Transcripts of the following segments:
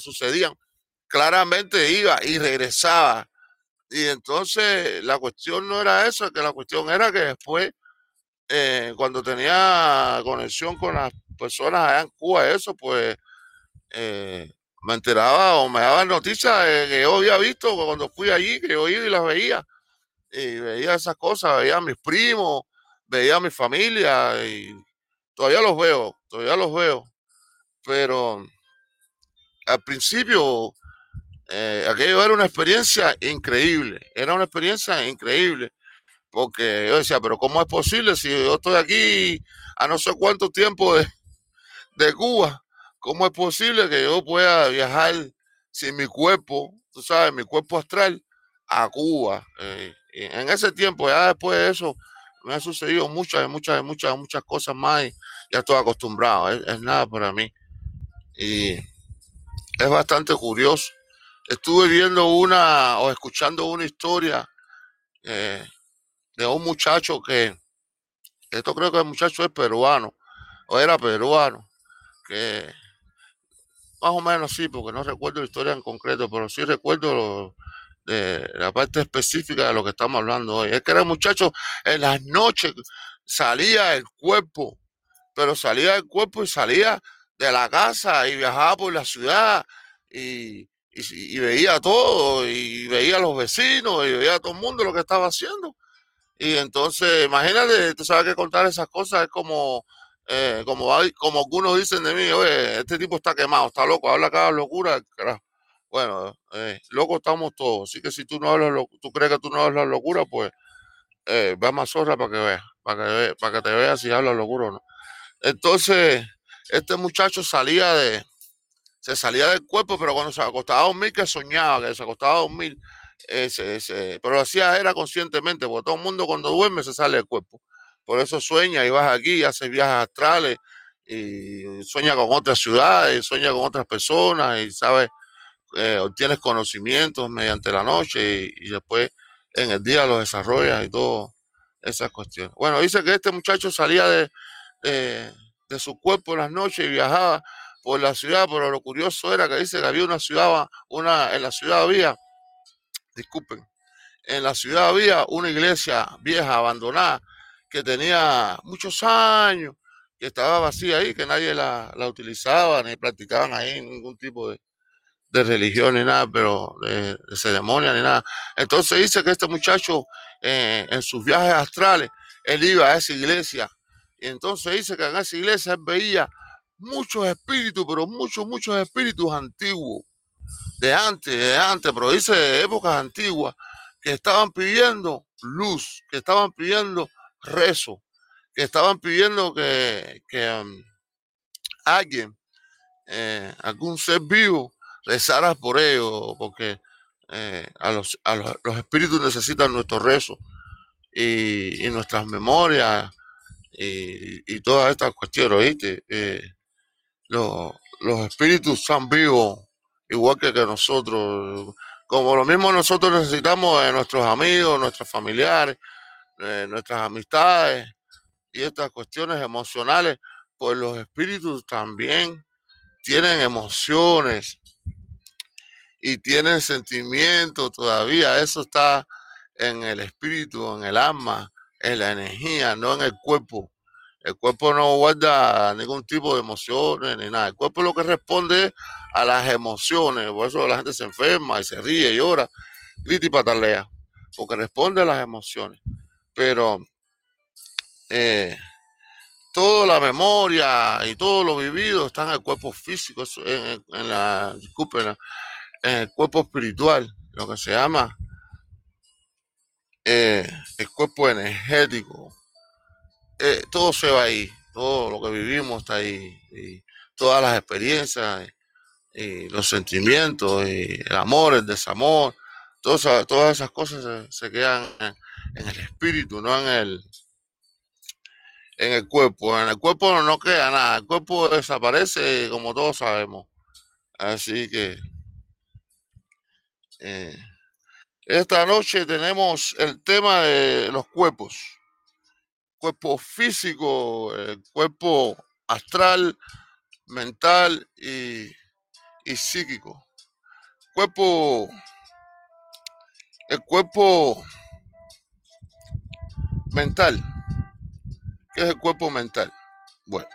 sucedían, claramente iba y regresaba. Y entonces la cuestión no era eso, que la cuestión era que después, eh, cuando tenía conexión con las personas allá en Cuba, eso, pues eh, me enteraba o me daban noticias que yo había visto cuando fui allí, que yo iba y las veía. Y veía esas cosas, veía a mis primos, veía a mi familia y todavía los veo, todavía los veo. Pero al principio eh, aquello era una experiencia increíble, era una experiencia increíble, porque yo decía, pero ¿cómo es posible si yo estoy aquí a no sé cuánto tiempo de, de Cuba? ¿Cómo es posible que yo pueda viajar sin mi cuerpo, tú sabes, mi cuerpo astral a Cuba? Eh, en ese tiempo, ya después de eso, me han sucedido muchas, muchas, muchas, muchas cosas más y ya estoy acostumbrado, es nada para mí. Y es bastante curioso. Estuve viendo una o escuchando una historia eh, de un muchacho que, esto creo que el muchacho es peruano, o era peruano, que más o menos sí, porque no recuerdo la historia en concreto, pero sí recuerdo la parte específica de lo que estamos hablando hoy. Es que era muchacho en las noches salía el cuerpo, pero salía el cuerpo y salía de la casa y viajaba por la ciudad y, veía todo, y veía a los vecinos, y veía a todo el mundo lo que estaba haciendo. Y entonces, imagínate, tú sabes que contar esas cosas es como, eh, como, como algunos dicen de mí, oye, este tipo está quemado, está loco, habla cada locura. Bueno, eh, loco estamos todos, así que si tú no hablas, tú crees que tú no hablas locura, pues eh, ve a Mazorra para que veas, para que, para que te veas si hablas locura o no. Entonces, este muchacho salía de, se salía del cuerpo, pero cuando se acostaba a dormir, que soñaba, que se acostaba a dormir, ese, pero lo hacía era conscientemente, porque todo el mundo cuando duerme se sale del cuerpo. Por eso sueña y vas aquí, hace viajes astrales y sueña con otras ciudades, sueña con otras personas y sabes, eh, obtienes conocimientos mediante la noche y, después en el día los desarrollas y todo esas cuestiones. Bueno, dice que este muchacho salía de su cuerpo en las noches y viajaba por la ciudad, pero lo curioso era que dice que había una ciudad, una, en la ciudad había, disculpen, en la ciudad había una iglesia vieja, abandonada, que tenía muchos años, que estaba vacía ahí, que nadie la, utilizaba, ni practicaban ahí ningún tipo de, religión ni nada, pero de, ceremonia ni nada. Entonces dice que este muchacho eh, en sus viajes astrales, él iba a esa iglesia y entonces dice que en esa iglesia veía muchos espíritus, pero muchos, muchos espíritus antiguos, de antes, de antes, pero dice de épocas antiguas, que estaban pidiendo luz, que estaban pidiendo rezo, que estaban pidiendo que, um, alguien, eh, algún ser vivo, rezara por ellos, porque eh, a, los, los, espíritus necesitan nuestro rezo y nuestras memorias y, todas estas cuestiones, ¿oíste? Eh, los, espíritus están vivos, igual que, que nosotros. Como lo mismo nosotros necesitamos de nuestros amigos, nuestros familiares, nuestras amistades y estas cuestiones emocionales, pues los espíritus también tienen emociones y tienen sentimientos todavía. Eso está en el espíritu, en el alma en la energía, no en el cuerpo. El cuerpo no guarda ningún tipo de emociones ni nada. El cuerpo lo que responde a las emociones. Por eso la gente se enferma y se ríe, y llora, grita y patalea. Porque responde a las emociones. Pero eh, toda la memoria y todo lo vivido está en el cuerpo físico, en, la, en el cuerpo espiritual, lo que se llama eh, el cuerpo energético, eh, todo se va ahí, todo lo que vivimos está ahí, y todas las experiencias, y, los sentimientos, y el amor, el desamor, todas, todas esas cosas se, quedan en, el espíritu, no en el, en el cuerpo. En el cuerpo no queda nada, el cuerpo desaparece como todos sabemos. Así que... Eh, esta noche tenemos el tema de los cuerpos. Cuerpo físico, el cuerpo astral, mental y, y psíquico. Cuerpo, el cuerpo mental. ¿Qué es el cuerpo mental? Bueno.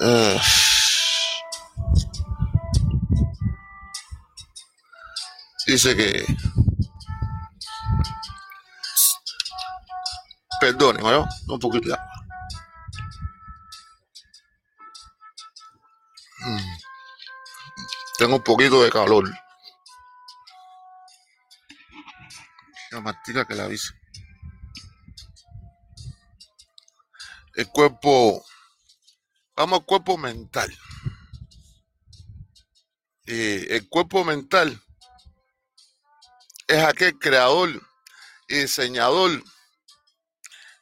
Eh, dice que perdone, ¿no? un poquito agua. Mm. Tengo un poquito de calor. La martica que la avisa. El cuerpo, vamos al cuerpo mental. el cuerpo mental es aquel creador y diseñador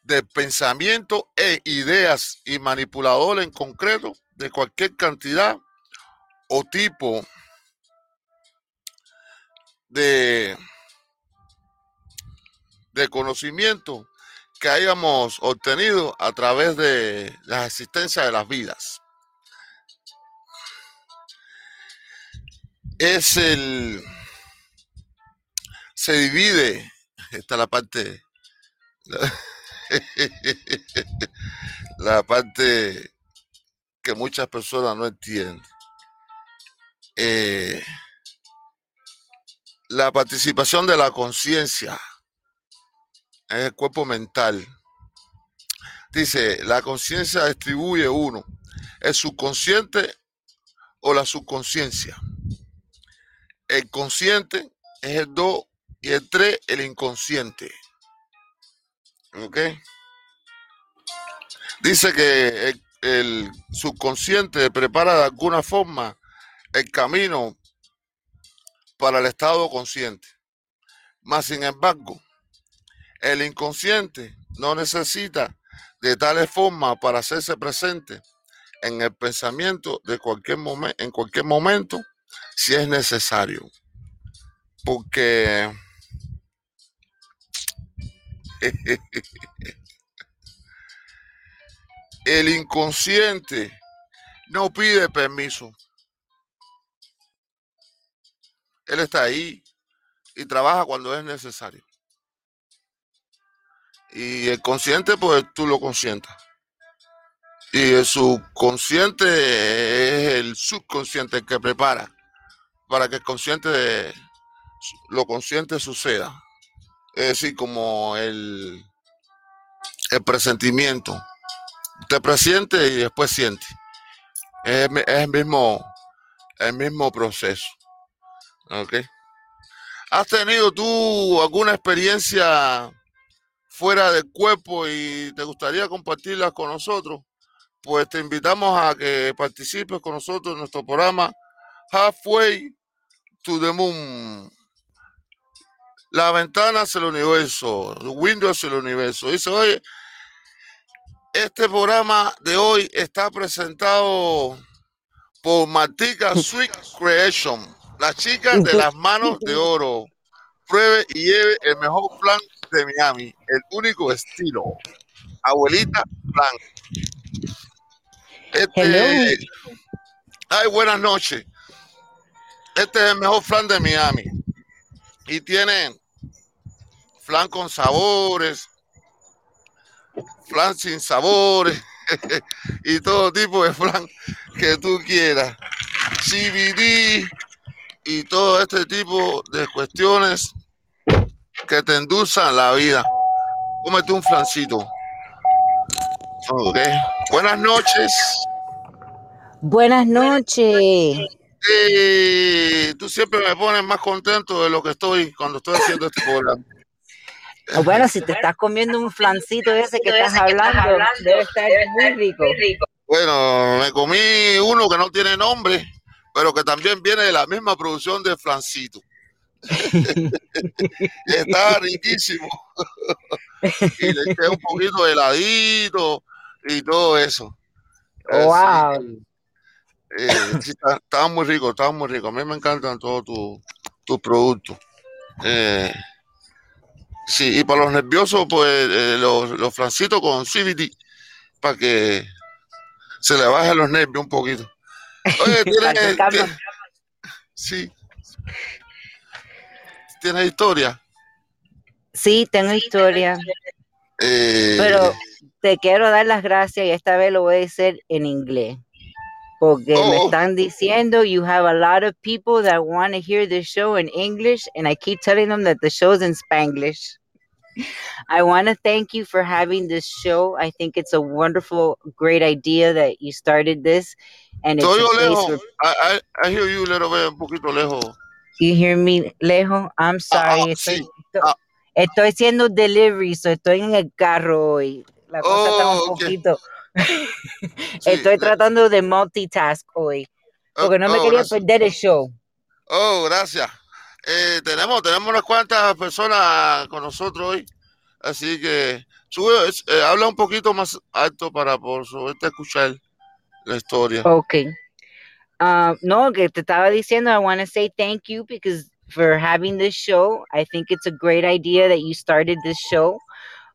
de pensamiento e ideas y manipulador en concreto de cualquier cantidad o tipo de, de conocimiento que hayamos obtenido a través de la existencia de las vidas. Es el se divide, está la parte, la, parte que muchas personas no entienden. Eh, la participación de la conciencia en el cuerpo mental. Dice, la conciencia distribuye uno, el subconsciente o la subconsciencia. El consciente es el dos y el 3, el inconsciente. ¿Ok? Dice que el, subconsciente prepara de alguna forma el camino para el estado consciente. Más sin embargo, el inconsciente no necesita de tales formas para hacerse presente en el pensamiento de cualquier en cualquier momento, si es necesario. Porque El inconsciente no pide permiso. Él está ahí y trabaja cuando es necesario. Y el consciente, pues tú lo consientas. Y el subconsciente es el subconsciente que prepara para que el consciente, lo consciente suceda es decir, como el, el presentimiento. Usted presiente y después siente. Es, el mismo, el mismo proceso. ¿Ok? ¿Has tenido tú alguna experiencia fuera del cuerpo y te gustaría compartirla con nosotros? Pues te invitamos a que participes con nosotros en nuestro programa Halfway to the Moon. La ventana es el universo, Windows es el universo. Dice, oye, este programa de hoy está presentado por Martica Sweet Creation, la chica de las manos de oro. Pruebe y lleve el mejor plan de Miami, el único estilo. Abuelita Plan. Este, ay, buenas noches. Este es el mejor plan de Miami. Y tiene flan con sabores, flan sin sabores y todo tipo de flan que tú quieras. CBD y todo este tipo de cuestiones que te endulzan la vida. Cómete un flancito. Buenas noches. Buenas noches. tú siempre me pones más contento de lo que estoy cuando estoy haciendo este programa. Bueno, si te estás comiendo un flancito ese que estás hablando, debe estar muy rico. Bueno, me comí uno que no tiene nombre, pero que también viene de la misma producción de flancito. Está riquísimo. y le eché un poquito de heladito y todo eso. Wow. Eh, estaba muy rico, estaba muy rico. A mí me encantan todos tus productos. Eh, Sí, y para los nerviosos, pues eh, los, los flancitos con CBD, para que se le bajen los nervios un poquito. Oye, Para que ¿tienes, calma. tie- sí. ¿Tienes historia? Sí, tengo historia, Eh, pero te quiero dar las gracias y esta vez lo voy a hacer en inglés. Porque me Oh, oh. están diciendo you have a lot of people that want to hear the show in English, and I keep telling them that the show's in Spanglish. I want to thank you for having this show. I think it's a wonderful, great idea that you started this, and it's Estoy a lejos. where I, I, I hear you a little bit, un poquito lejos. you hear me, Lejo. I'm Ah, sorry. ah, Estoy, sí. estoy, Ah, estoy haciendo delivery, so estoy en el carro hoy. La cosa está un oh, ok. poquito. Sí. Estoy tratando de multitask hoy, oh, porque no me oh, quería gracias. perder el show. Oh, gracias. Eh, tenemos, tenemos unas cuantas personas con nosotros hoy, así que sube, eh, habla un poquito más alto para por subirte a escuchar la historia. Okay. Um, no, que te estaba diciendo, I want to say thank you because for having this show. I think it's a great idea that you started this show.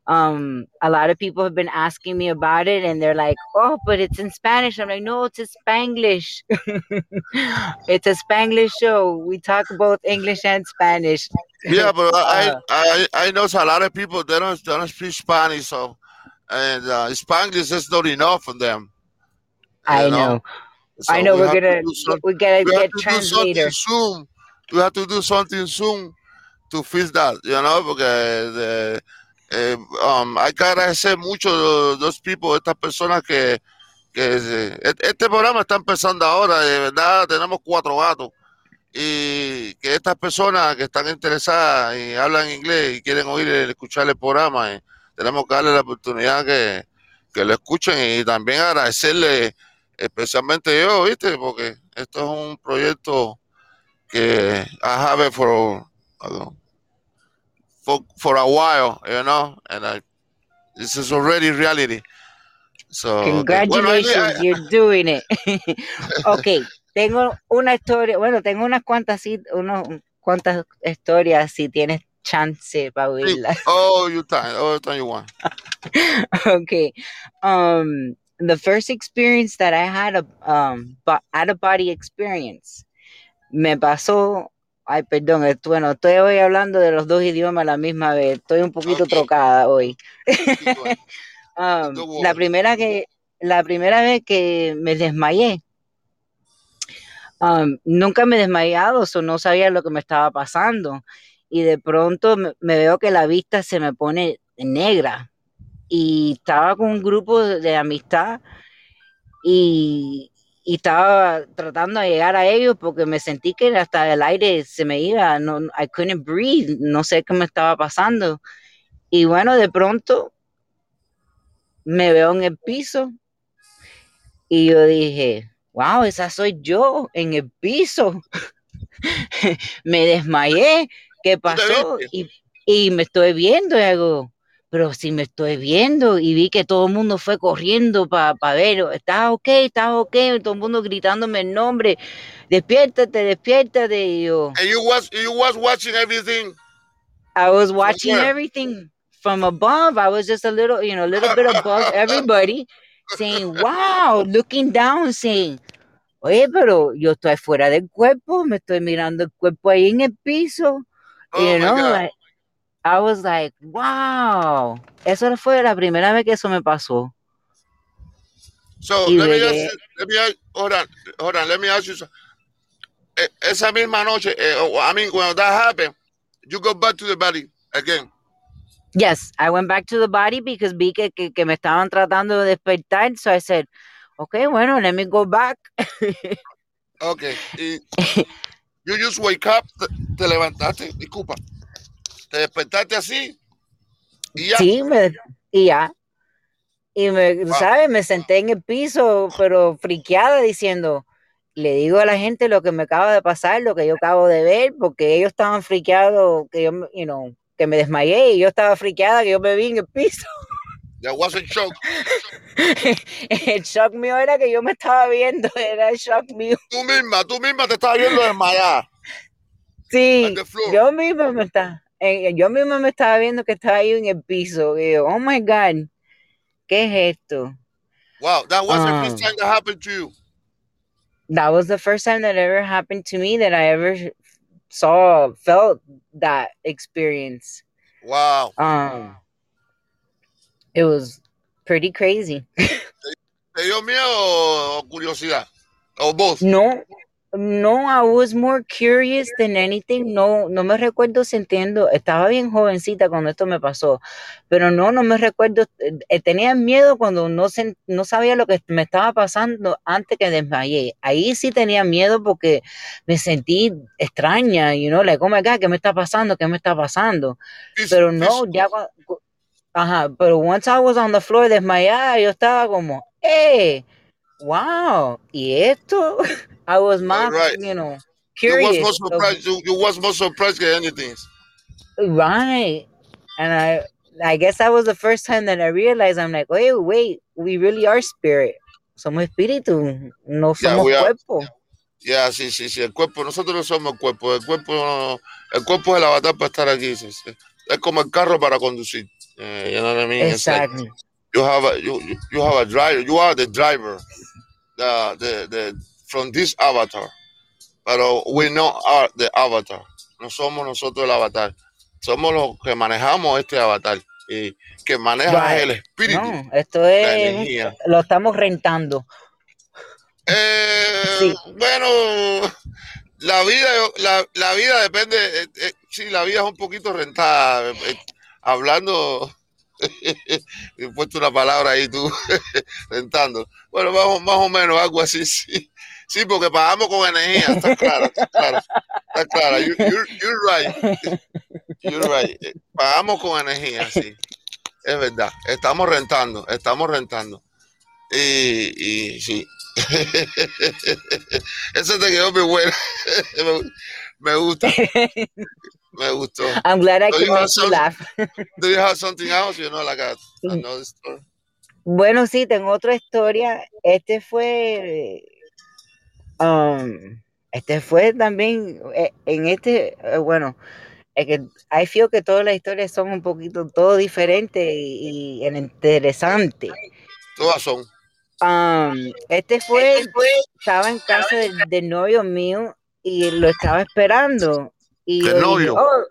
Um, a lot of people have been asking me about it and they're like, oh, but it's in Spanish. I'm like, no, it's in Spanglish. it's a Spanglish show. We talk both English and Spanish. Yeah, but I, Uh, I, I know a lot of people they don't, they don't speak Spanish, so and uh, Spanglish is not enough for them. I know. know, so I know we we're gonna some, we gotta we get to do something translator. soon. We have to do something soon to fix that, you know, because the, eh, um, hay que agradecer mucho a los people, estas personas que, se- et- este programa está empezando ahora, de verdad tenemos cuatro gatos y que estas personas que están interesadas y hablan inglés y quieren oír, escuchar el programa, eh, tenemos que darle la oportunidad que, que lo escuchen y también agradecerle especialmente yo, ¿viste? Porque esto es un proyecto que I have for, for, for a while, you know, and I, this is already reality. So, okay. Bueno, ahí- Congratulations, ahí- you're doing it. ok, tengo una historia, bueno, tengo unas cuantas, unos cuantas historias si tienes chance para oírlas. oh, you time, oh, time you want. okay. Um the first experience that I had a um out of body experience me pasó ay perdón, bueno, estoy hoy hablando de los dos idiomas a la misma vez. Estoy un poquito Okay. trocada hoy. Um, la primera que la primera vez que me desmayé um, nunca me he desmayado, so no sabía lo que me estaba pasando. Y de pronto me, me veo que la vista se me pone negra. Y estaba con un grupo de amistad y, y estaba tratando de llegar a ellos porque me sentí que hasta el aire se me iba. No, I couldn't breathe. No sé qué me estaba pasando. Y bueno, de pronto me veo en el piso y yo dije, wow, esa soy yo en el piso. me desmayé, ¿qué ¿Tú te pasó? Y, y me estoy viendo y hago, pero si me estoy viendo y vi que todo el mundo fue corriendo para ver, ¿estás ok? ¿Estás ok? Todo el mundo gritándome el nombre, despiértate, despiértate. Y yo, And you was you was watching everything. I was watching everything from above. I was just a little, you know, a little bit above everybody, saying, wow, looking down, saying, oye, pero yo estoy fuera del cuerpo, me estoy mirando el cuerpo ahí en el piso. Oh you know, like, I was like, wow. Eso fue la primera vez que eso me pasó. So Y let me ask you, let me ask, hold on, hold on, let me ask you something. Eh, Esa misma noche, eh, oh, I mean, when that happened, you go back to the body again. Yes, I went back to the body because vi que, que, que me estaban tratando de despertar. So I said, okay, bueno, let me go back. Okay. You just wake up, te, te levantaste, disculpa, te despertaste así y ya. Sí, me, y ya. Y me. ¿sabes? Me senté en el piso, pero friqueada diciendo, le digo a la gente lo que me acaba de pasar, lo que yo acabo de ver, porque ellos estaban friqueados, que yo, me- you know, que me desmayé y yo estaba friqueada, que yo me vi en el piso. Wasn't shock. el shock mío era que yo me estaba viendo, era el shock mío. Tú misma, tú misma te estabas viendo desmayada Sí, yo misma me estaba, eh, yo misma me estaba viendo que estaba ahí en el piso. Y yo, oh my God, ¿qué es esto? Wow, that was the first Ah. time that happened to you. that was the first time that ever happened to me that I ever saw felt that experience. Wow. Um, it was pretty crazy. ¿Te dio miedo o curiosidad? O both? No, no, I was more curious than anything. No, no me recuerdo sintiendo, estaba bien jovencita cuando esto me pasó, pero no, no me recuerdo, eh, tenía miedo cuando no, no sabía lo que me estaba pasando antes que desmayé. Ahí sí tenía miedo porque me sentí extraña, you know, like, oh my God, ¿qué me está pasando? ¿Qué me está pasando? Pero no, ya, ajá, pero once I was on the floor desmayada, yo estaba como, eh, wow, ¿y esto? I was más, right. you know, curious. You was more surprised. Of, you, you was more surprised than anything. Right, and I, I guess that was the first time that I realized. I'm like, wait, wait, we really are spirit. Somos espíritu, no somos yeah, cuerpo. Ya, yeah, sí, sí, sí, el cuerpo, nosotros no somos el cuerpo, el cuerpo, el cuerpo es el avatar para estar aquí, sí, sí. es como el carro para conducir, uh, you know what I mean? Exactly. Like you have a, you, you have a driver, you are the driver, the, the, the, from this avatar. Pero we know are the avatar. No somos nosotros el avatar. Somos los que manejamos este avatar. Y que maneja right. el espíritu. No, esto es. Lo estamos rentando. Eh, sí. Bueno, la vida, la, la vida depende. Eh, eh, sí, la vida es un poquito rentada. Eh, hablando he puesto una palabra ahí tú rentando. Bueno, más, más o menos algo así, sí. Sí, porque pagamos con energía, está claro, está claro. Está claro, you, you're, you're right. You're right. Pagamos con energía, sí. Es verdad. Estamos rentando, estamos rentando. Y, y sí. Eso te quedó muy bueno. Me gusta. Me gustó. I'm glad I can make you laugh. Do you have something else? You know, like a, another story. Bueno, sí, tengo otra historia. Este fue Um, este fue también, eh, en este, eh, bueno, es que I feel que todas las historias son un poquito todo diferente y, y interesante. Todas son. Um, este fue, estaba en casa del, novio mío y lo estaba esperando. Y ¿Qué novio? Oh,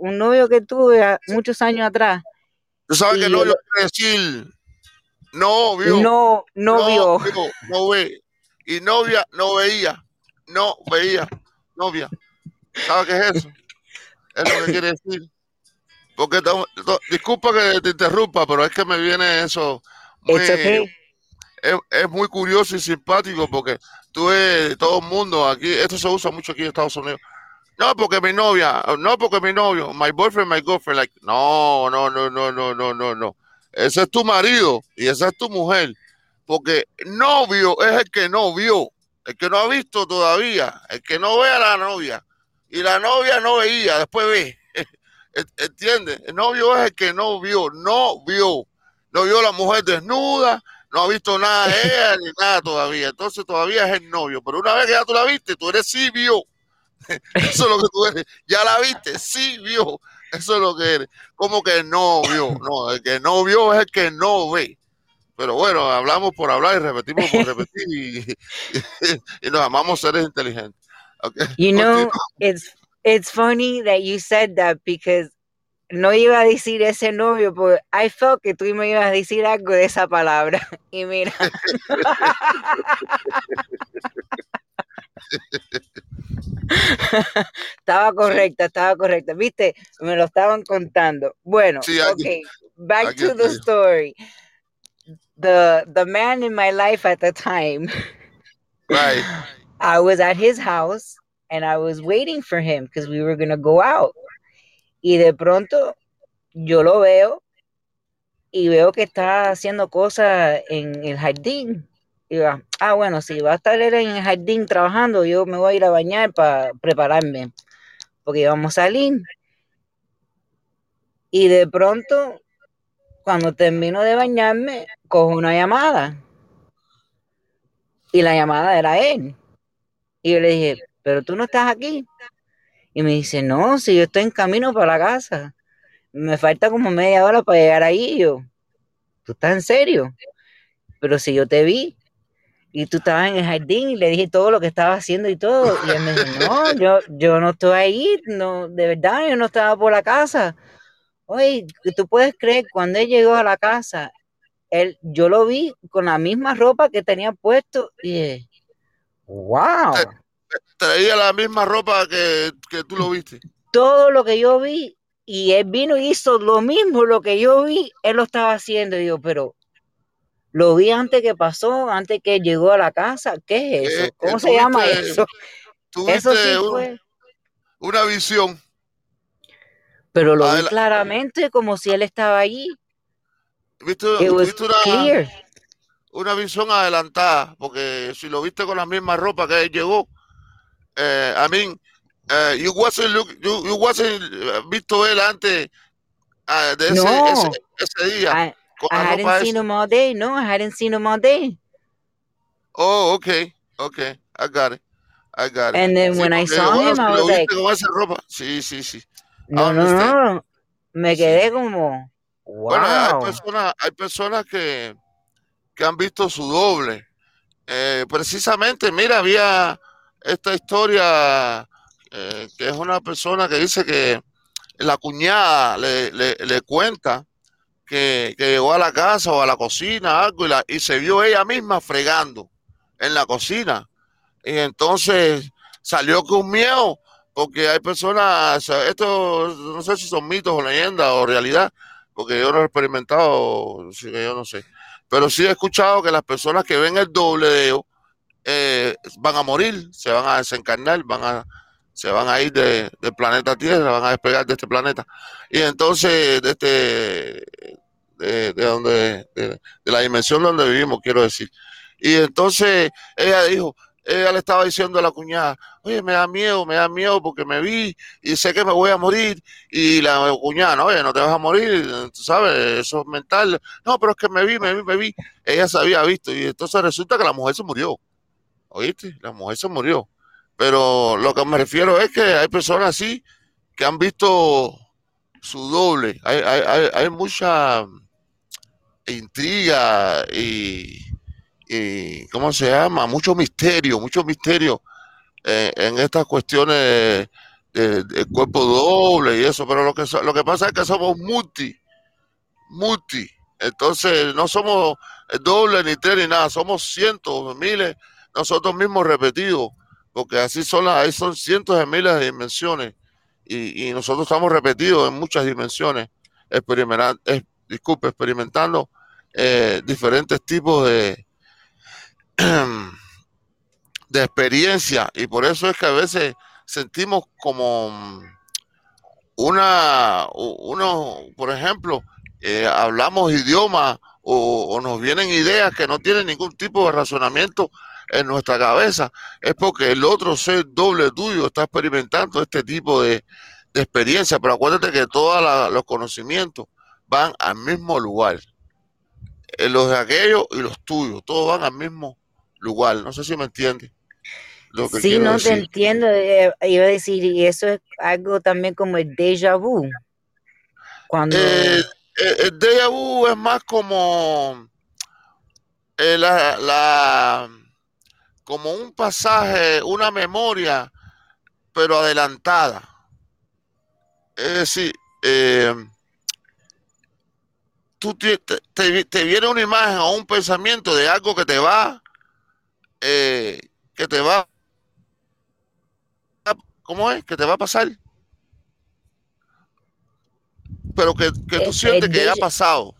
un novio que tuve muchos años atrás. ¿Tú sabes que novio quiere decir novio? No, novio. No, no ve y novia no veía, no veía, novia. ¿Sabes qué es eso? Es lo que quiere decir. Porque disculpa que te interrumpa, pero es que me viene eso. es, es, muy curioso y simpático porque tú ves todo el mundo aquí, esto se usa mucho aquí en Estados Unidos. No, porque mi novia, no, porque mi novio, my boyfriend, my girlfriend, like, no, no, no, no, no, no, no, no. Ese es tu marido y esa es tu mujer porque novio es el que no vio, el que no ha visto todavía, el que no ve a la novia. Y la novia no veía, después ve. ¿Entiendes? El novio es el que no vio, no vio. No vio a la mujer desnuda, no ha visto nada de ella ni nada todavía. Entonces todavía es el novio. Pero una vez que ya tú la viste, tú eres sí vio. Eso es lo que tú eres. Ya la viste, sí vio. Eso es lo que eres. Como que no vio. No, el que no vio es el que no ve. Pero bueno, hablamos por hablar y repetimos por repetir y, y, nos amamos seres inteligentes. Okay. You know, it's it's funny that you said that because no iba a decir ese novio, porque I felt que tú me ibas a decir algo de esa palabra. Y mira. estaba correcta, estaba correcta. Viste, me lo estaban contando. Bueno, sí, okay, back to the story the the man in my life at the time. Right. I was at his house and I was waiting for him because we were gonna go out. Y de pronto yo lo veo y veo que está haciendo cosas en el jardín. Y va, ah, bueno, si va a estar él en el jardín trabajando, yo me voy a ir a bañar para prepararme, porque vamos a salir. Y de pronto cuando termino de bañarme, cojo una llamada. Y la llamada era él. Y yo le dije, pero tú no estás aquí. Y me dice, no, si yo estoy en camino para la casa. Me falta como media hora para llegar ahí. yo, ¿tú estás en serio? Pero si yo te vi. y tú estabas en el jardín y le dije todo lo que estaba haciendo y todo. Y él me dijo, no, yo, yo no estoy ahí, no, de verdad, yo no estaba por la casa. Oye, tú puedes creer, cuando él llegó a la casa, él, yo lo vi con la misma ropa que tenía puesto y wow. Traía la misma ropa que, que tú lo viste. Todo lo que yo vi y él vino y hizo lo mismo, lo que yo vi, él lo estaba haciendo. Y yo, pero lo vi antes que pasó, antes que llegó a la casa. ¿Qué es eso? Eh, ¿Cómo se llama eso? Eso sí fue. Una visión. Pero lo vi claramente como si él estaba allí. ¿Viste, una, una, visión adelantada? Porque si lo viste con la misma ropa que él llegó, eh, I mean, uh, you wasn't look, you, you wasn't uh, visto él antes uh, de ese, no, ese, ese, día. I, I hadn't seen him all day. No, I hadn't seen him all day. Oh, okay, okay, I got it. I got it. And then sí, when I saw him, I was like, con esa ropa? Sí, sí, sí. No, no, no. Me quedé sí. como, wow. Bueno, hay personas, hay personas que, que han visto su doble. Eh, precisamente, mira, había esta historia eh, que es una persona que dice que la cuñada le, le, le cuenta que, que, llegó a la casa o a la cocina algo y, la, y se vio ella misma fregando en la cocina. Y entonces salió con miedo porque hay personas, esto no sé si son mitos o leyendas o realidad, porque yo no he experimentado, yo no sé, pero sí he escuchado que las personas que ven el doble de ellos eh, van a morir, se van a desencarnar, van a, se van a ir de, del planeta Tierra, van a despegar de este planeta. Y entonces, de este, de, de donde, de, de, la dimensión donde vivimos, quiero decir. Y entonces ella dijo, ella le estaba diciendo a la cuñada, oye, me da miedo, me da miedo porque me vi y sé que me voy a morir. Y la cuñada, no, oye, no te vas a morir, tú sabes, eso es mental. No, pero es que me vi, me vi, me vi. Ella se había visto y entonces resulta que la mujer se murió. ¿Oíste? La mujer se murió. Pero lo que me refiero es que hay personas así que han visto su doble. Hay, hay, hay mucha intriga y, y, ¿cómo se llama? Mucho misterio, mucho misterio eh, en estas cuestiones de, cuerpo doble y eso. Pero lo que, lo que pasa es que somos multi, multi. Entonces no somos doble ni tres ni nada, somos cientos, miles, nosotros mismos repetidos porque así son las, ahí son cientos de miles de dimensiones y, nosotros estamos repetidos en muchas dimensiones, experimentando, eh, experimentando eh, diferentes tipos de, de experiencia y por eso es que a veces sentimos como una, uno, por ejemplo, eh, hablamos idiomas o, o nos vienen ideas que no tienen ningún tipo de razonamiento en nuestra cabeza, es porque el otro ser doble tuyo está experimentando este tipo de, de experiencia. Pero acuérdate que todos los conocimientos van al mismo lugar. Eh, los de aquellos y los tuyos, todos van al mismo lugar. No sé si me entiendes. Lo que sí, no decir. te entiendo. Eh, iba a decir, y eso es algo también como el déjà vu. Cuando... Eh, el, el déjà vu es más como eh, la, la como un pasaje, una memoria, pero adelantada. Es decir, eh, tú te, te, te, viene una imagen o un pensamiento de algo que te va, eh, que te va, ¿cómo es? Que te va a pasar. Pero que, que tú sientes que ya ha pasado.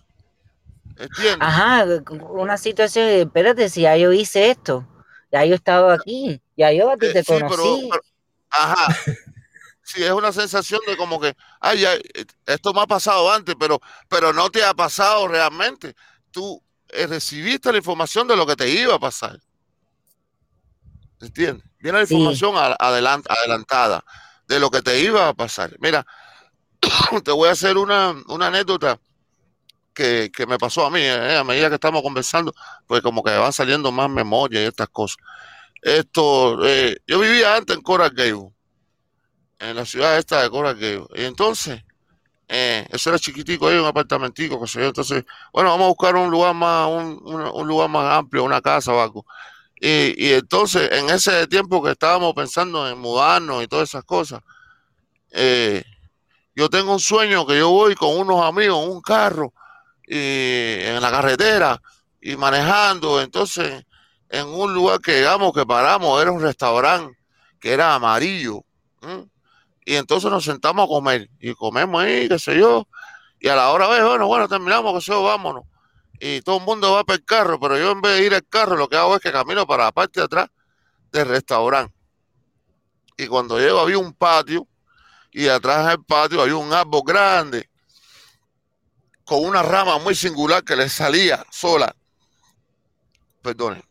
¿Entiendes? Ajá, una situación, espérate, si ya yo hice esto ya yo he estado aquí, ya yo a ti te sí, conocí. Pero, pero, ajá. sí, es una sensación de como que, ay, ya, esto me ha pasado antes, pero, pero no te ha pasado realmente. Tú eh, recibiste la información de lo que te iba a pasar. ¿Entiendes? Viene la información sí. adelant, adelantada de lo que te iba a pasar. Mira, te voy a hacer una, una anécdota que, que, me pasó a mí, eh, a medida que estamos conversando, pues como que van saliendo más memorias y estas cosas. Esto, eh, yo vivía antes en Coral en la ciudad esta de Coral y entonces, eh, eso era chiquitico, un apartamentico, que sé yo, entonces, bueno, vamos a buscar un lugar más, un, un, un, lugar más amplio, una casa o algo. Y, y entonces, en ese tiempo que estábamos pensando en mudarnos y todas esas cosas, eh, yo tengo un sueño que yo voy con unos amigos en un carro y en la carretera y manejando. Entonces, en un lugar que digamos que paramos, era un restaurante que era amarillo. Y entonces nos sentamos a comer y comemos ahí, qué sé yo. Y a la hora bueno, bueno, terminamos, qué sé yo, vámonos. Y todo el mundo va para el carro, pero yo en vez de ir al carro, lo que hago es que camino para la parte de atrás del restaurante. Y cuando llego había un patio y atrás del patio había un árbol grande con una rama muy singular que le salía sola. Perdone.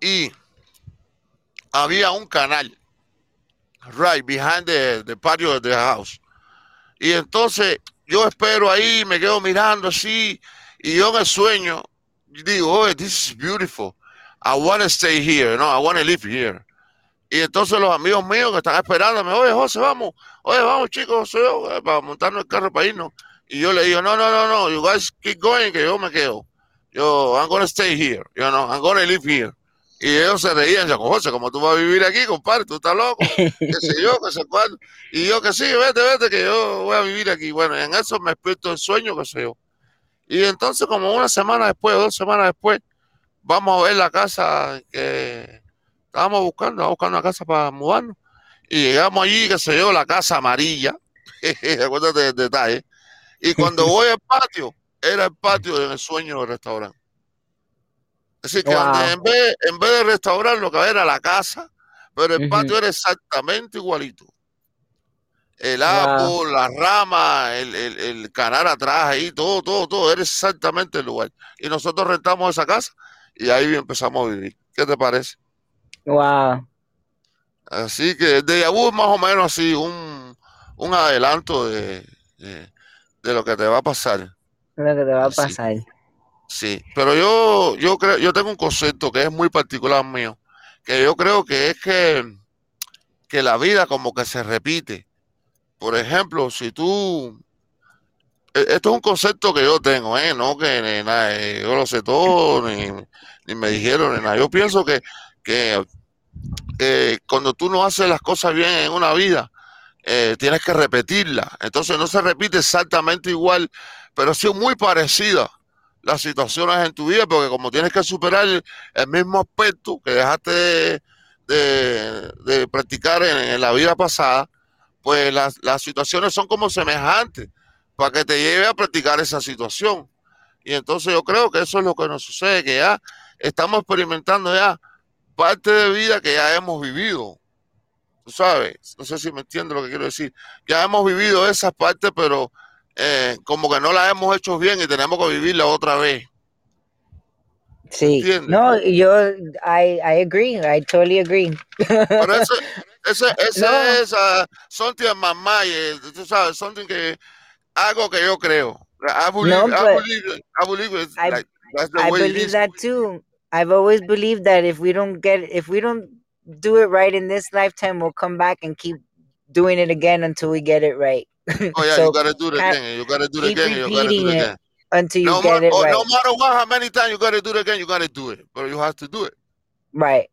Y había un canal right behind the, the patio of the house. Y entonces yo espero ahí, me quedo mirando así, y yo en el sueño digo, oh, this is beautiful. I want to stay here, no, I want to live here. Y entonces los amigos míos que están esperándome, oye, José, vamos, oye, vamos, chicos, para montarnos el carro para irnos. Y yo le digo, no, no, no, no, you guys keep going, que yo me quedo. Yo, I'm gonna stay here, you know, I'm gonna live here. Y ellos se reían, yo, José, como tú vas a vivir aquí, compadre, tú estás loco, qué sé yo, qué sé cuándo. Y yo que sí, vete, vete, que yo voy a vivir aquí. Bueno, en eso me despierto el sueño, qué sé yo. Y entonces, como una semana después, dos semanas después, vamos a ver la casa que estábamos buscando, buscando una casa para mudarnos. Y llegamos allí, qué sé yo, la casa amarilla. Acuérdate del detalle. Y cuando voy al patio, era el patio del sueño del restaurante. Así que en, vez, en vez de restaurar lo que era la casa, pero el patio era exactamente igualito. El árbol, la rama, el, el, canal atrás ahí, todo, todo, todo, era exactamente el lugar. Y nosotros rentamos esa casa y ahí empezamos a vivir. ¿Qué te parece? Wow. Así que de Yahoo es más o menos así, un, un adelanto de, de, lo que te va a pasar. Lo que te va a pasar. Sí, pero yo, yo creo, yo tengo un concepto que es muy particular mío, que yo creo que es que, que la vida como que se repite. Por ejemplo, si tú, e, esto es un concepto que yo tengo, ¿eh? no que nada, eh, yo lo sé todo, ni, ni, me dijeron ni nada. Yo pienso que, que eh, cuando tú no haces las cosas bien en una vida, eh, tienes que repetirla. Entonces no se repite exactamente igual, pero sí muy parecida las situaciones en tu vida, porque como tienes que superar el, mismo aspecto que dejaste de, practicar en, la vida pasada, pues las, las situaciones son como semejantes para que te lleve a practicar esa situación. Y entonces yo creo que eso es lo que nos sucede, que ya estamos experimentando ya parte de vida que ya hemos vivido. Tú sabes, no sé si me entiendes lo que quiero decir. Ya hemos vivido esa parte, pero eh, como que no la hemos hecho bien y tenemos que vivirla otra vez. Sí, no, yo, I, I agree, I totally agree. Pero eso, ese, ese no. es uh, something mamá, tú sabes, something que, algo que yo creo. I believe, no, I believe, I believe it's I, like, that's the I way believe that too. I've always believed that if we don't get, if we don't do it right in this lifetime, we'll come back and keep doing it again until we get it right. Oh yeah, so you gotta do it again. You gotta do it again. You gotta do it again. Until you no get it oh, right. No matter what, how many times you gotta do it again, you gotta do it. But you have to do it. Right.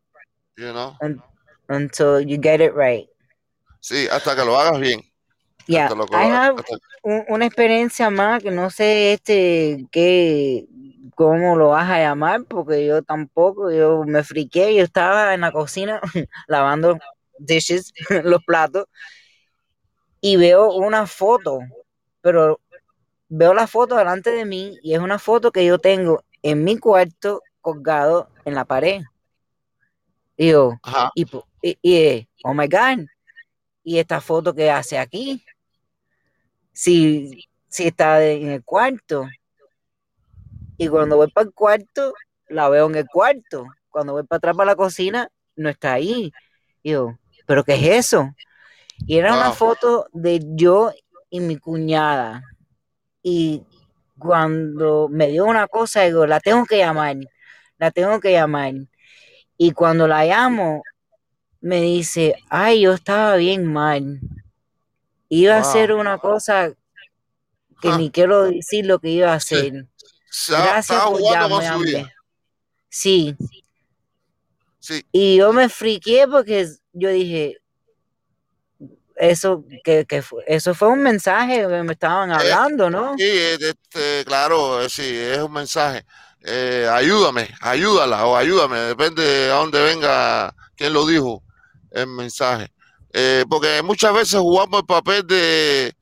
You know. Un until you get it right. Sí, hasta que lo hagas bien. Yeah, I have un, una experiencia más que no sé este qué cómo lo vas a llamar porque yo tampoco yo me friqué yo estaba en la cocina lavando dishes los platos y veo una foto, pero veo la foto delante de mí y es una foto que yo tengo en mi cuarto colgado en la pared. Y yo, y, y, oh my God, ¿y esta foto que hace aquí? Si, si está en el cuarto. Y cuando voy para el cuarto, la veo en el cuarto. Cuando voy para atrás para la cocina, no está ahí. Y yo, ¿pero qué es eso? Y era una foto de yo y mi cuñada. Y cuando me dio una cosa, digo, la tengo que llamar, la tengo que llamar. Y cuando la llamo, me dice, ay, yo estaba bien mal. Iba a hacer una cosa que ni quiero decir lo que iba a hacer. Gracias por llamarme. Sí. Sí. Y yo me friqué porque yo dije, eso que, que fue, eso fue un mensaje que me estaban eh, hablando, ¿no? Sí, este, claro, eh, sí, es un mensaje. Eh, ayúdame, ayúdala o ayúdame, depende de dónde venga, quién lo dijo, el mensaje. porque muchas veces jugamos el papel de,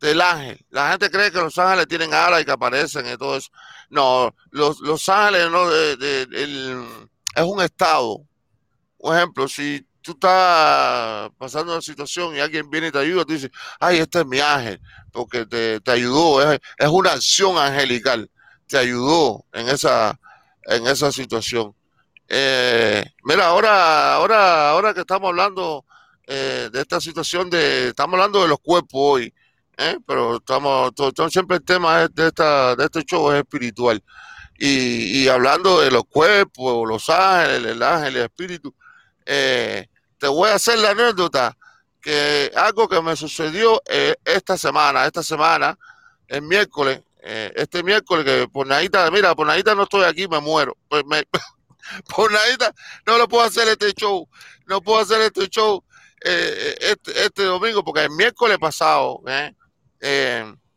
del ángel. La gente cree que los ángeles tienen alas y que aparecen y todo eso. No, los, los ángeles no, es un estado. Por ejemplo, si tú estás pasando una situación y alguien viene y te ayuda, tú dices, ay, este es mi ángel, porque te, ayudó, es, una acción angelical, te ayudó en esa, en esa situación. Eh, mira, ahora, ahora, ahora que estamos hablando eh, de esta situación de, estamos hablando de los cuerpos hoy, eh, pero estamos, siempre el tema de, esta, de este show es espiritual. Y, y hablando de los cuerpos, los ángeles, el ángel, el espíritu, eh, te voy a hacer la anécdota que algo que me sucedió eh, esta semana, esta semana, el miércoles, eh, este miércoles, que por nadita, mira, por nadita no estoy aquí, me muero. Pues por nadita no lo puedo hacer este show, no puedo hacer este show eh, este, este, domingo, porque el miércoles pasado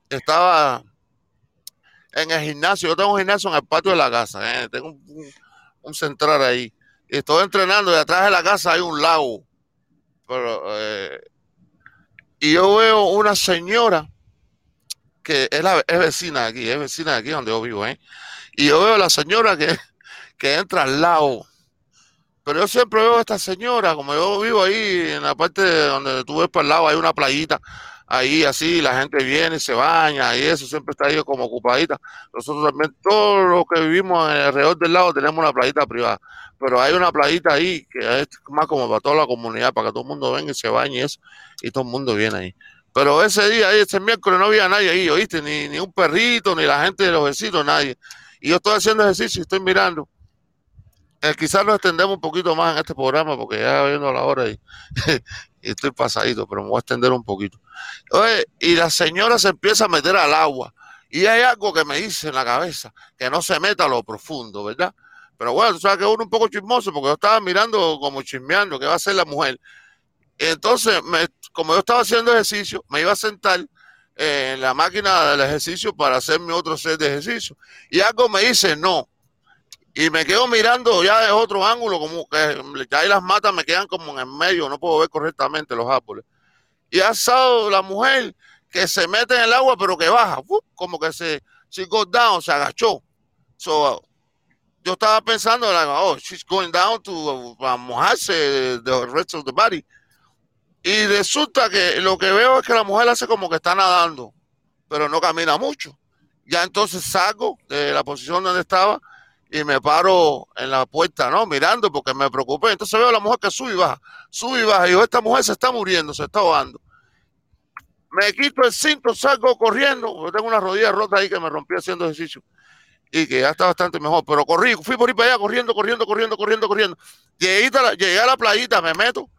estaba en el gimnasio, yo tengo un gimnasio en el patio de la casa, tengo un central ahí estoy entrenando y atrás de la casa hay un lago. Pero, eh, y yo veo una señora que es, vecina de aquí, es vecina de aquí donde yo vivo, ¿eh? Y yo veo a la señora que, que entra al lago. Pero yo siempre veo a esta señora, como yo vivo ahí en la parte donde tú ves por el lado, hay una playita ahí así, la gente viene, se baña y eso siempre está ahí como ocupadita. Nosotros también, todos los que vivimos alrededor del lago tenemos una playita privada, pero hay una playita ahí que es más como para toda la comunidad, para que todo el mundo venga y se bañe y eso, y todo el mundo viene ahí. Pero ese día, ese miércoles, no había nadie ahí, ¿oíste? Ni, ni un perrito, ni la gente de los vecinos, nadie. Y yo estoy haciendo ejercicio y estoy mirando. Eh, quizás nos extendemos un poquito más en este programa porque ya viendo la hora y, y estoy pasadito, pero me voy a extender un poquito. Oye, y la señora se empieza a meter al agua. Y hay algo que me dice en la cabeza, que no se meta a lo profundo, ¿verdad? Pero bueno, tú sabes que uno un poco chismoso, porque yo estaba mirando como chismeando qué va a hacer la mujer. entonces, como yo estaba haciendo ejercicio, me iba a sentar en la máquina del ejercicio para hacer mi otro set de ejercicio. Y algo me dice no. Y me quedo mirando ya de otro ángulo, como que ya ahí las matas me quedan como en el medio, no puedo ver correctamente los árboles. Y ha estado la mujer que se mete en el agua, pero que baja, como que se, se got down, se agachó. So, yo estaba pensando, oh, she's going down to mojarse the rest of the body. Y resulta que lo que veo es que la mujer hace como que está nadando, pero no camina mucho. Ya entonces salgo de la posición donde estaba y me paro en la puerta, ¿no? Mirando porque me preocupé. Entonces veo a la mujer que sube y baja, sube y baja. Y yo, esta mujer se está muriendo, se está ahogando. Me quito el cinto, salgo corriendo. Yo tengo una rodilla rota ahí que me rompí haciendo ejercicio y que ya está bastante mejor. Pero corrí, fui por ahí para allá corriendo, corriendo, corriendo, corriendo, corriendo. Llegué a la, a playita, me meto,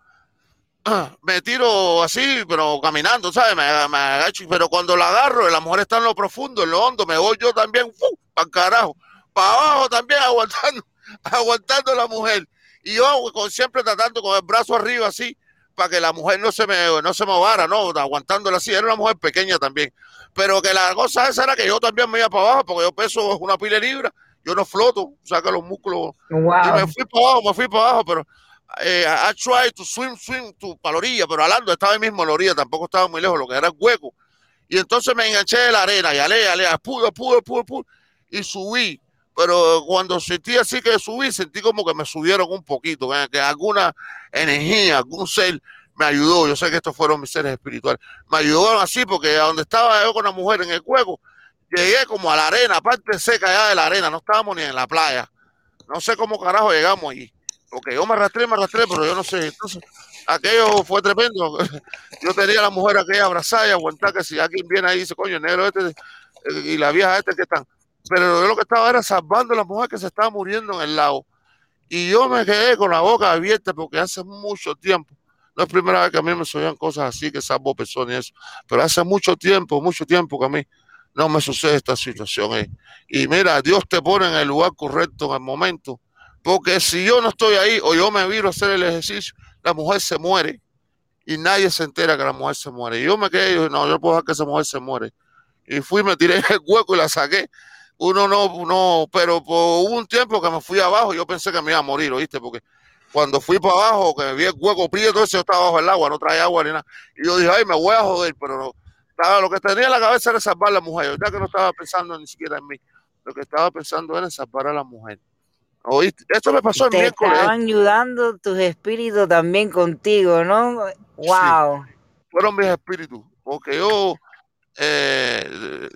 me tiro así, pero caminando, ¿sabes? Me, agacho. Pero cuando la agarro, la mujer está en lo profundo, en lo hondo, me voy yo también, para carajo para abajo también aguantando, aguantando la mujer. Y yo siempre tratando con el brazo arriba así, para que la mujer no se me, no se me ahogara, no, aguantándola así. Era una mujer pequeña también. Pero que la cosa esa era que yo también me iba para abajo, porque yo peso una pila de libra, yo no floto, saca los músculos. Y me fui para abajo, me fui para abajo, pero eh, I tried to swim, swim to, para la orilla, pero alando estaba ahí mismo en la orilla, tampoco estaba muy lejos, lo que era el hueco. Y entonces me enganché de la arena, y ale, ale, pude, pude, pude, pude, y subí pero cuando sentí así que subí, sentí como que me subieron un poquito, que alguna energía, algún ser me ayudó. Yo sé que estos fueron mis seres espirituales. Me ayudaron así porque a donde estaba yo con la mujer en el juego, llegué como a la arena, parte seca ya de la arena, no estábamos ni en la playa. No sé cómo carajo llegamos allí. Porque yo me arrastré, me arrastré, pero yo no sé. Entonces, aquello fue tremendo. Yo tenía a la mujer aquella abrazada y aguantar que si alguien viene ahí y dice, coño, negro este y la vieja este que están pero yo lo que estaba era salvando a la mujer que se estaba muriendo en el lago. Y yo me quedé con la boca abierta porque hace mucho tiempo, no es primera vez que a mí me sueñan cosas así, que salvo personas y eso, pero hace mucho tiempo, mucho tiempo que a mí no me sucede esta situación. Eh. Y mira, Dios te pone en el lugar correcto en el momento. Porque si yo no estoy ahí o yo me viro a hacer el ejercicio, la mujer se muere y nadie se entera que la mujer se muere. Y yo me quedé y dije, no, yo puedo dejar que esa mujer se muere. Y fui, me tiré en el hueco y la saqué. Uno no, no, pero por, hubo un tiempo que me fui abajo y yo pensé que me iba a morir, ¿oíste? Porque cuando fui para abajo, que me vi el hueco prieto, ese yo estaba bajo el agua, no traía agua ni nada. Y yo dije, ay, me voy a joder, pero no. lo que tenía en la cabeza era salvar a la mujer. Ya que no estaba pensando ni siquiera en mí. Lo que estaba pensando era salvar a la mujer. ¿Oíste? Esto me pasó el Te miércoles. estaban ayudando tus espíritus también contigo, ¿no? Wow. fueron mis espíritus. Porque yo eh,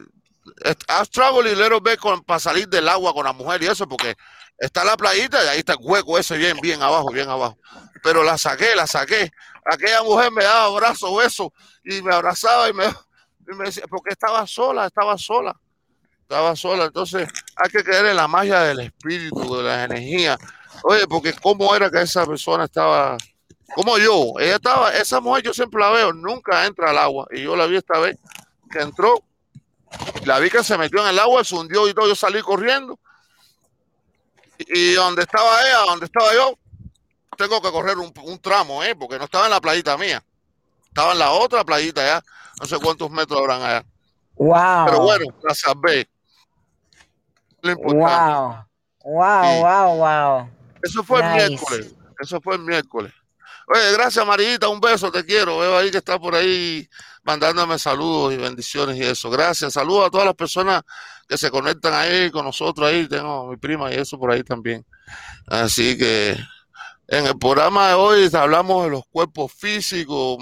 I struggle y little bit con, para salir del agua con la mujer y eso, porque está la playita y ahí está el hueco ese bien, bien abajo, bien abajo. Pero la saqué, la saqué. Aquella mujer me daba abrazos, besos y me abrazaba y me, decía, porque estaba sola, estaba sola estaba sola. Entonces hay que creer en la magia del espíritu, de la energía. Oye, porque cómo era que esa persona estaba, como yo, ella estaba, esa mujer yo siempre la veo, nunca entra al agua. Y yo la vi esta vez que entró, la vi que se metió en el agua, se hundió y todo, yo salí corriendo. Y donde estaba ella, donde estaba yo, tengo que correr un, tramo, ¿eh? porque no estaba en la playita mía. Estaba en la otra playita ya, no sé cuántos metros habrán allá. Wow. Pero bueno, la salvé. Wow. Wow, wow, wow. Eso fue el miércoles. Eso fue el miércoles. Oye, gracias Marita, un beso, te quiero. Veo ahí que está por ahí mandándome saludos y bendiciones y eso. Gracias. Saludos a todas las personas que se conectan ahí con nosotros. Ahí tengo a mi prima y eso por ahí también. Así que en el programa de hoy hablamos de los cuerpos físicos,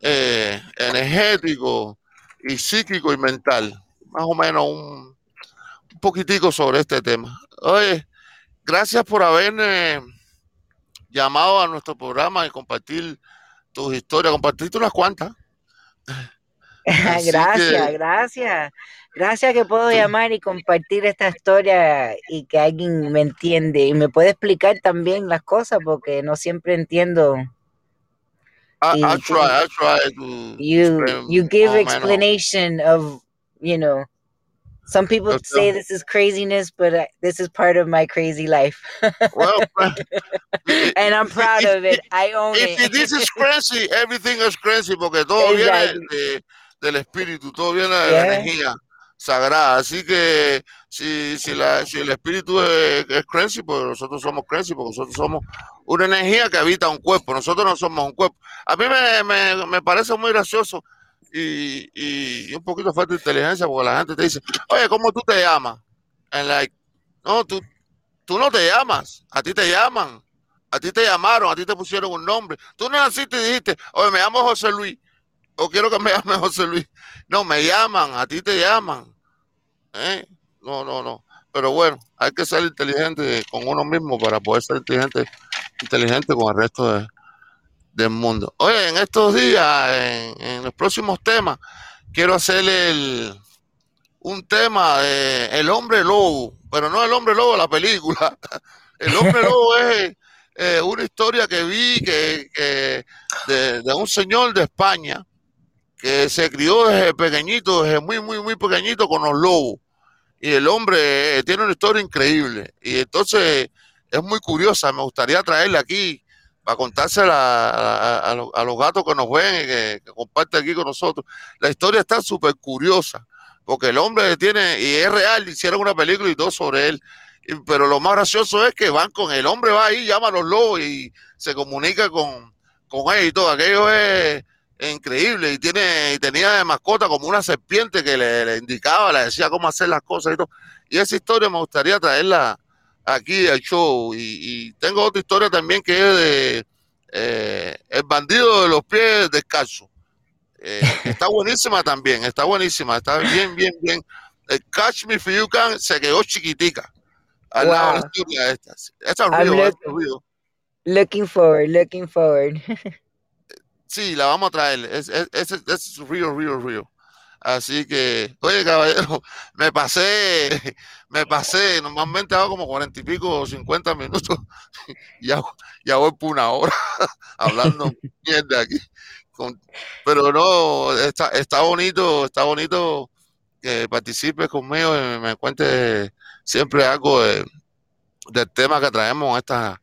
eh, energéticos y psíquico y mental. Más o menos un un poquitico sobre este tema. Oye, gracias por haberme llamado a nuestro programa y compartir tus historias. Compartiste unas cuantas. gracias, gracias. Gracias que puedo llamar y compartir esta historia y que alguien me entiende y me puede explicar también las cosas porque no siempre entiendo. I, I try, I try to you you give explanation of you know some people say this is craziness, but uh, this is part of my crazy life. well, and I'm proud if, of it. I own if it. this is crazy, everything is crazy porque todo exactly. viene de, del espíritu, todo viene de yeah. la energía sagrada. Así que si, si, la, si el espíritu es, es crazy, pues nosotros somos crazy, porque nosotros somos una energía que habita un cuerpo. Nosotros no somos un cuerpo. A mí me, me, me parece muy gracioso y, un poquito falta de inteligencia porque la gente te dice, oye, ¿cómo tú te llamas? Like, no, tú, tú no te llamas, a ti te llaman, a ti te llamaron, a ti te pusieron un nombre. Tú naciste y dijiste, oye, me llamo José Luis, o quiero que me llame José Luis. No, me llaman, a ti te llaman. ¿Eh? No, no, no. Pero bueno, hay que ser inteligente con uno mismo para poder ser inteligente, inteligente con el resto de, del mundo. Oye, en estos días, en, los próximos temas, quiero hacerle un tema de El hombre lobo, pero no el hombre lobo la película. El hombre lobo es eh, una historia que vi que, de, un señor de España que se crió desde pequeñito, desde muy, muy, muy pequeñito con los lobos. Y el hombre eh, tiene una historia increíble. Y entonces es muy curiosa. Me gustaría traerle aquí para contársela a, los gatos que nos ven y que, que comparten aquí con nosotros. La historia está súper curiosa, porque el hombre tiene, y es real, hicieron una película y todo sobre él. pero lo más gracioso es que van con el hombre, va ahí, llama a los lobos y se comunica con, con él y todo. Aquello es, increíble. Y tiene, y tenía de mascota como una serpiente que le, le, indicaba, le decía cómo hacer las cosas y todo. Y esa historia me gustaría traerla aquí al show. Y, tengo otra historia también que es de eh, El bandido de los pies descalzos. Eh, está buenísima también, está buenísima, está bien, bien, bien. El Catch Me If You Can se quedó chiquitica al lado de la historia esta. Esta es río, look, Looking forward, looking forward. sí, la vamos a traer. Es, es, es, es real, real, real. Así que, oye, caballero, me pasé, me pasé, normalmente hago como cuarenta y pico o cincuenta minutos, ya, ya voy por una hora hablando mierda aquí. pero no, está, está bonito, está bonito que participes conmigo y me cuentes siempre algo del tema que traemos en, esta,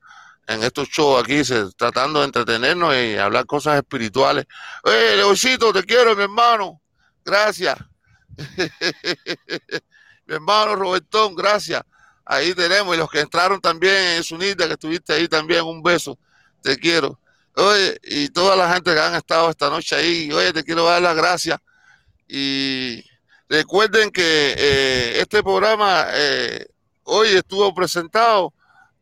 en estos shows aquí, tratando de entretenernos y hablar cosas espirituales. Oye, Leoncito, te quiero, mi hermano. Gracias. mi hermano Robertón, gracias. Ahí tenemos, y los que entraron también en Sunita, que estuviste ahí también, un beso. Te quiero. Oye, y toda la gente que han estado esta noche ahí, oye, te quiero dar las gracias. Y recuerden que eh, este programa eh, hoy estuvo presentado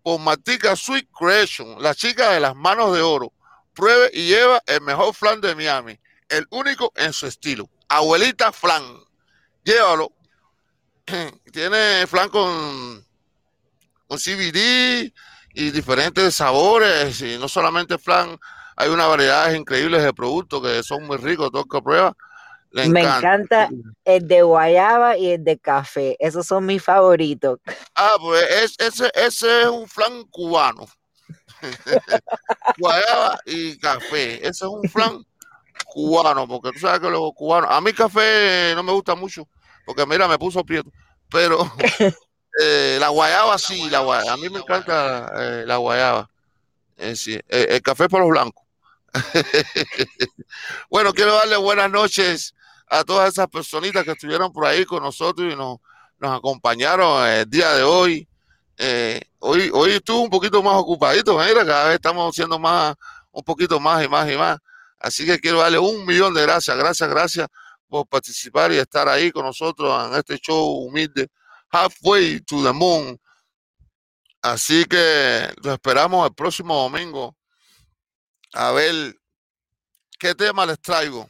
por Martica Sweet Creation, la chica de las manos de oro. Pruebe y lleva el mejor flan de Miami, el único en su estilo. Abuelita flan, llévalo. Tiene flan con, con CBD y diferentes sabores, y no solamente flan, hay una variedad increíbles de productos que son muy ricos, todo que prueba. Me encanta el de guayaba y el de café. Esos son mis favoritos. Ah, pues ese, ese es un flan cubano. guayaba y café. Ese es un flan cubano, porque tú sabes que los cubanos. A mí café no me gusta mucho, porque mira, me puso prieto. Pero eh, la guayaba sí, la guayaba. A mí me encanta eh, la guayaba. Eh, el café para los blancos. bueno, quiero darle buenas noches a todas esas personitas que estuvieron por ahí con nosotros y nos, nos acompañaron el día de hoy. Eh, hoy, hoy estuvo un poquito más ocupadito, mira, cada vez estamos haciendo más, un poquito más y más y más. Así que quiero darle un millón de gracias, gracias, gracias por participar y estar ahí con nosotros en este show humilde, Halfway to the Moon. Así que lo esperamos el próximo domingo a ver qué tema les traigo.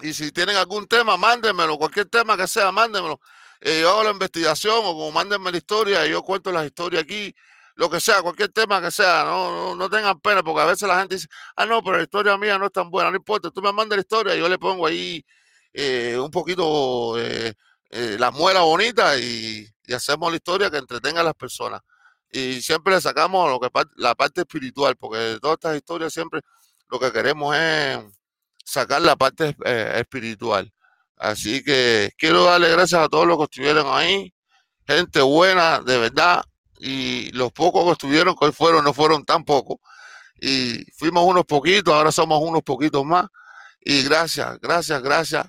Y si tienen algún tema, mándenmelo, cualquier tema que sea, mándenmelo. Eh, yo hago la investigación o como mándenme la historia y yo cuento las historias aquí, lo que sea, cualquier tema que sea, no, no, tengan pena, porque a veces la gente dice, ah, no, pero la historia mía no es tan buena, no importa, tú me mandas la historia y yo le pongo ahí eh, un poquito eh, la muela bonita y, y, hacemos la historia que entretenga a las personas. Y siempre le sacamos lo que la parte espiritual, porque de todas estas historias siempre lo que queremos es sacar la parte eh, espiritual. Así que quiero darle gracias a todos los que estuvieron ahí, gente buena, de verdad, y los pocos que estuvieron, que fueron, no fueron tan pocos, y fuimos unos poquitos, ahora somos unos poquitos más, y gracias, gracias, gracias,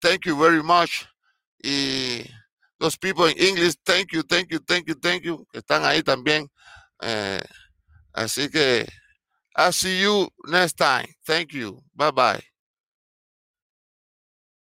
thank you very much, y los people in English, thank you, thank you, thank you, thank you, que están ahí también, eh, así que, I'll see you next time, thank you, bye bye.